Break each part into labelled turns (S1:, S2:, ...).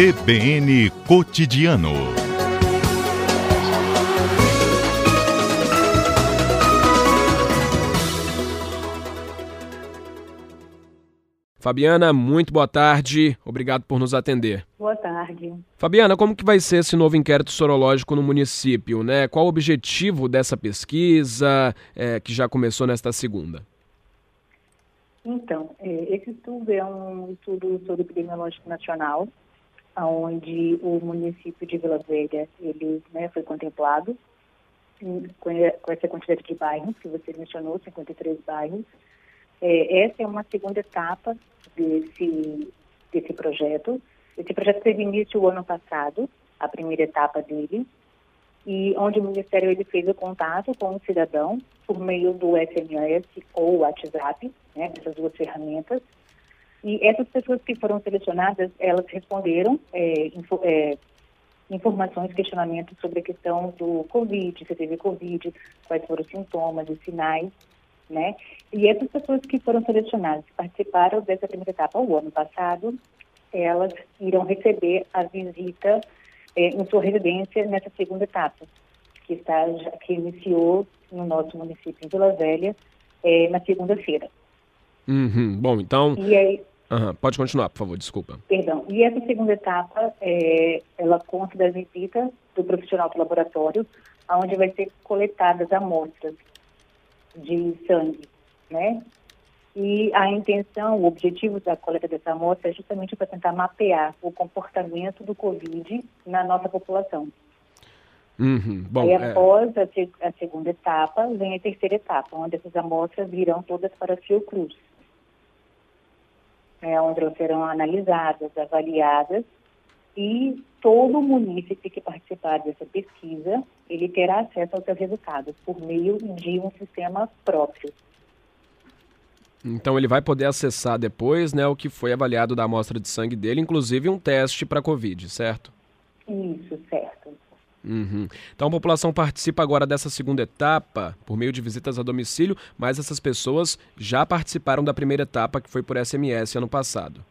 S1: CBN Cotidiano.
S2: Fabiana, muito boa tarde. Obrigado por nos atender.
S3: Boa tarde.
S2: Fabiana, como que vai ser esse novo inquérito sorológico no município, né? Qual o objetivo dessa pesquisa é, que já começou nesta segunda?
S3: Então, é, esse estudo é um estudo sobre epidemiológico nacional, onde o município de Vila Velha ele né, foi contemplado com essa quantidade de bairros que você mencionou, 53 bairros. É, essa é uma segunda etapa desse, desse projeto. Esse projeto teve início o ano passado, a primeira etapa dele, e onde o Ministério ele fez o contato com o cidadão por meio do SMS ou WhatsApp, né, dessas duas ferramentas. E essas pessoas que foram selecionadas, elas responderam é, info, é, informações, questionamentos sobre a questão do Covid, se teve Covid, quais foram os sintomas e sinais, né? E essas pessoas que foram selecionadas participaram dessa primeira etapa o ano passado, elas irão receber a visita é, em sua residência nessa segunda etapa, que está que iniciou no nosso município em Vila Velha é, na segunda-feira.
S2: Uhum. Bom, então.
S3: E aí,
S2: uhum. Pode continuar, por favor, desculpa.
S3: Perdão. E essa segunda etapa, é, ela consta da visita do profissional do laboratório, onde vai ser coletadas amostras de sangue, né? E a intenção, o objetivo da coleta dessa amostra é justamente para tentar mapear o comportamento do Covid na nossa população.
S2: Uhum. Bom,
S3: Aí, após é... a, a, segunda etapa, vem a terceira etapa, onde essas amostras virão todas para a Fiocruz, é, onde elas serão analisadas, avaliadas, e todo munícipe que participar dessa pesquisa, ele terá acesso aos seus resultados por meio de um sistema próprio.
S2: Então ele vai poder acessar depois, né, o que foi avaliado da amostra de sangue dele, inclusive um teste para COVID, certo?
S3: Isso, certo.
S2: Uhum. Então a população participa agora dessa segunda etapa por meio de visitas a domicílio, mas essas pessoas já participaram da primeira etapa que foi por SMS ano passado.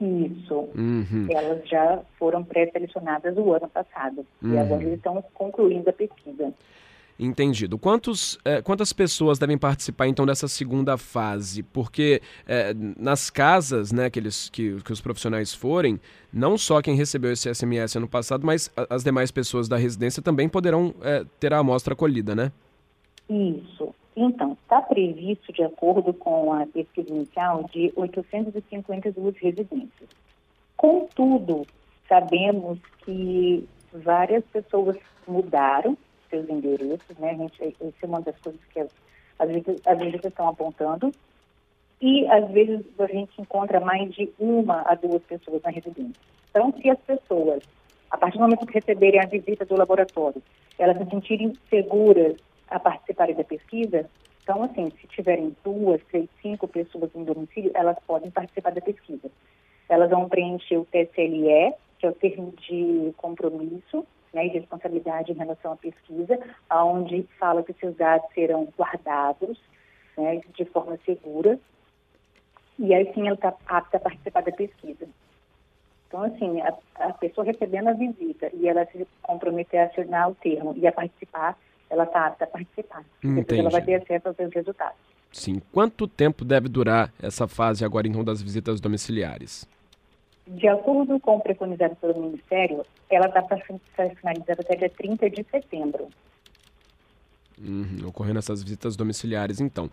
S3: Isso.
S2: Uhum.
S3: Elas já foram pré-selecionadas o ano passado uhum. e agora eles estão concluindo a pesquisa.
S2: Entendido. Quantos, eh, quantas pessoas devem participar então dessa segunda fase? Porque eh, nas casas né, que, eles, que, que os profissionais forem, não só quem recebeu esse SMS ano passado, mas as demais pessoas da residência também poderão eh, ter a amostra colhida, né?
S3: Isso. Então, está previsto, de acordo com a pesquisa inicial, de 852 residências. Contudo, sabemos que várias pessoas mudaram seus endereços, né? A gente, essa é uma das coisas que as, as, as estão apontando. E, às vezes, a gente encontra mais de uma a duas pessoas na residência. Então, se as pessoas, a partir do momento que receberem a visita do laboratório, elas se sentirem seguras a participarem da pesquisa, então, assim, se tiverem duas, três, cinco pessoas em domicílio, elas podem participar da pesquisa. Elas vão preencher o TSLE, que é o termo de compromisso, né, de responsabilidade em relação à pesquisa, onde fala que seus dados serão guardados né, de forma segura, e aí sim ela está apta a participar da pesquisa. Então, assim, a, a, pessoa recebendo a visita e ela se comprometer a assinar o termo e a participar, ela está apta a participar. Depois ela vai ter acesso aos seus resultados.
S2: Sim. Quanto tempo deve durar essa fase agora, então, das visitas domiciliares?
S3: De acordo com o preconizado pelo Ministério, ela está para ser finalizada até dia 30 de setembro.
S2: Uhum, ocorrendo essas visitas domiciliares, então.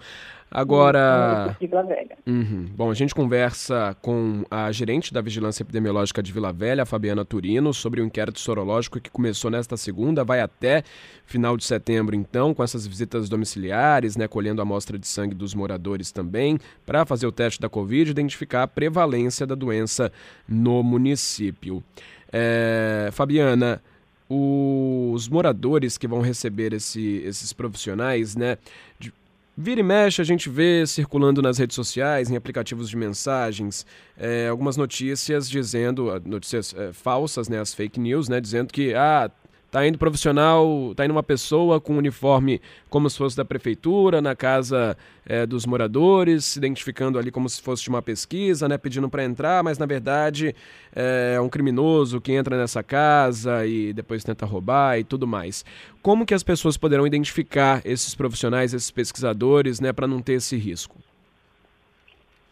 S2: Agora.
S3: De Vila Velha.
S2: Uhum. Bom, a gente conversa com a gerente da Vigilância Epidemiológica de Vila Velha, Fabiana Turino, sobre o inquérito sorológico que começou nesta segunda, vai até final de setembro, então, com essas visitas domiciliares, né, colhendo a amostra de sangue dos moradores também, para fazer o teste da Covid e identificar a prevalência da doença no município. É, Fabiana os moradores que vão receber esse, esses profissionais, né? De, vira e mexe, a gente vê circulando nas redes sociais, em aplicativos de mensagens, é, algumas notícias dizendo, notícias é, falsas, né? As fake news, né? Dizendo que, ah, Tá indo profissional, tá indo uma pessoa com uniforme como se fosse da prefeitura, na casa é, dos moradores, se identificando ali como se fosse de uma pesquisa, né, pedindo para entrar, mas na verdade é um criminoso que entra nessa casa e depois tenta roubar e tudo mais. Como que as pessoas poderão identificar esses profissionais, esses pesquisadores, né, para não ter esse risco?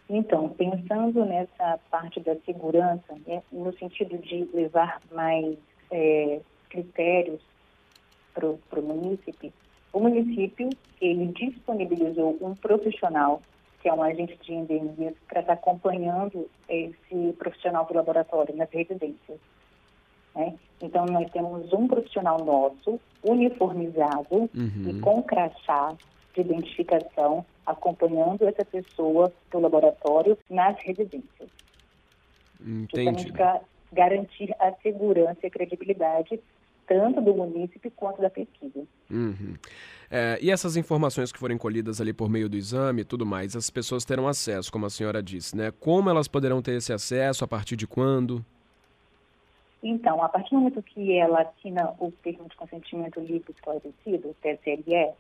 S3: Então, pensando nessa parte da segurança, né, no sentido de levar mais é, critérios para o município, o município ele disponibilizou um profissional que é um agente de endemias para estar tá acompanhando esse profissional do laboratório nas residências. Né? Então nós temos um profissional nosso uniformizado uhum. e com crachá de identificação acompanhando essa pessoa do laboratório nas residências.
S2: Entendi.
S3: Para garantir a segurança e a credibilidade tanto do município quanto da pesquisa.
S2: Uhum. É, e essas informações que forem colhidas ali por meio do exame e tudo mais, as pessoas terão acesso, como a senhora disse, né? Como elas poderão ter esse acesso, a partir de quando?
S3: Então, a partir do momento que ela assina o termo de consentimento livre esclarecido, o TSLE,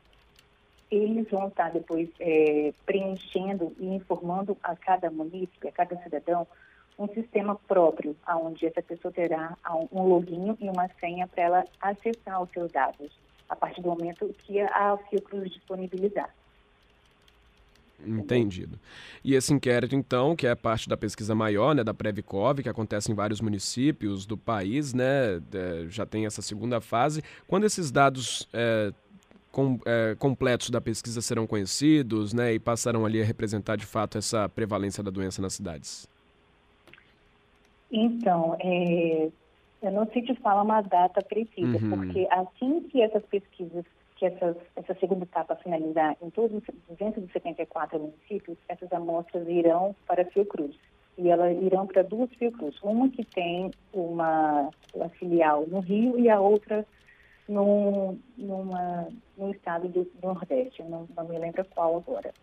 S3: eles vão estar depois é, preenchendo e informando a cada município, a cada cidadão, um sistema próprio, onde essa pessoa terá um login e uma senha para ela acessar os seus dados, a partir do momento que a Fiocruz disponibilizar.
S2: Entendido. E esse inquérito, então, que é parte da pesquisa maior, né, da Previcov, que acontece em vários municípios do país, né, já tem essa segunda fase. Quando esses dados é, com, é, completos da pesquisa serão conhecidos, né, e passarão ali a representar de fato essa prevalência da doença nas cidades?
S3: Então, é, eu não sei te falar uma data precisa, uhum. porque assim que essas pesquisas, que essas, essa segunda etapa finalizar em todos os 274 municípios, essas amostras irão para a Fiocruz. E elas irão para duas Fiocruz. Uma que tem uma, uma filial no Rio e a outra no, numa, estado do Nordeste. não, não me lembro qual agora.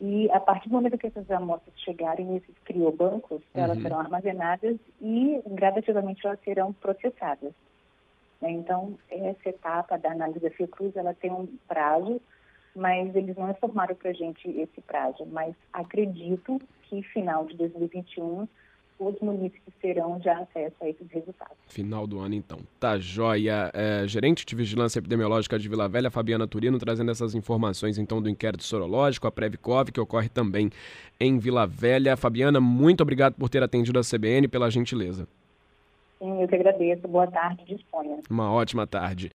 S3: E a partir do momento que essas amostras chegarem nesses criobancos, uhum. elas serão armazenadas e gradativamente elas serão processadas. Né? Então, essa etapa da análise da Fiocruz, ela tem um prazo, mas eles não informaram para a gente esse prazo. Mas acredito que final de 2021 os municípios terão já acesso a esses resultados.
S2: Final do ano, então. Tá joia. É, gerente de Vigilância Epidemiológica de Vila Velha, Fabiana Turino, trazendo essas informações, então, do inquérito sorológico, a Previcov, que ocorre também em Vila Velha. Fabiana, muito obrigado por ter atendido a CBN, pela gentileza.
S3: Sim, eu que agradeço. Boa tarde, disponha.
S2: Uma ótima tarde.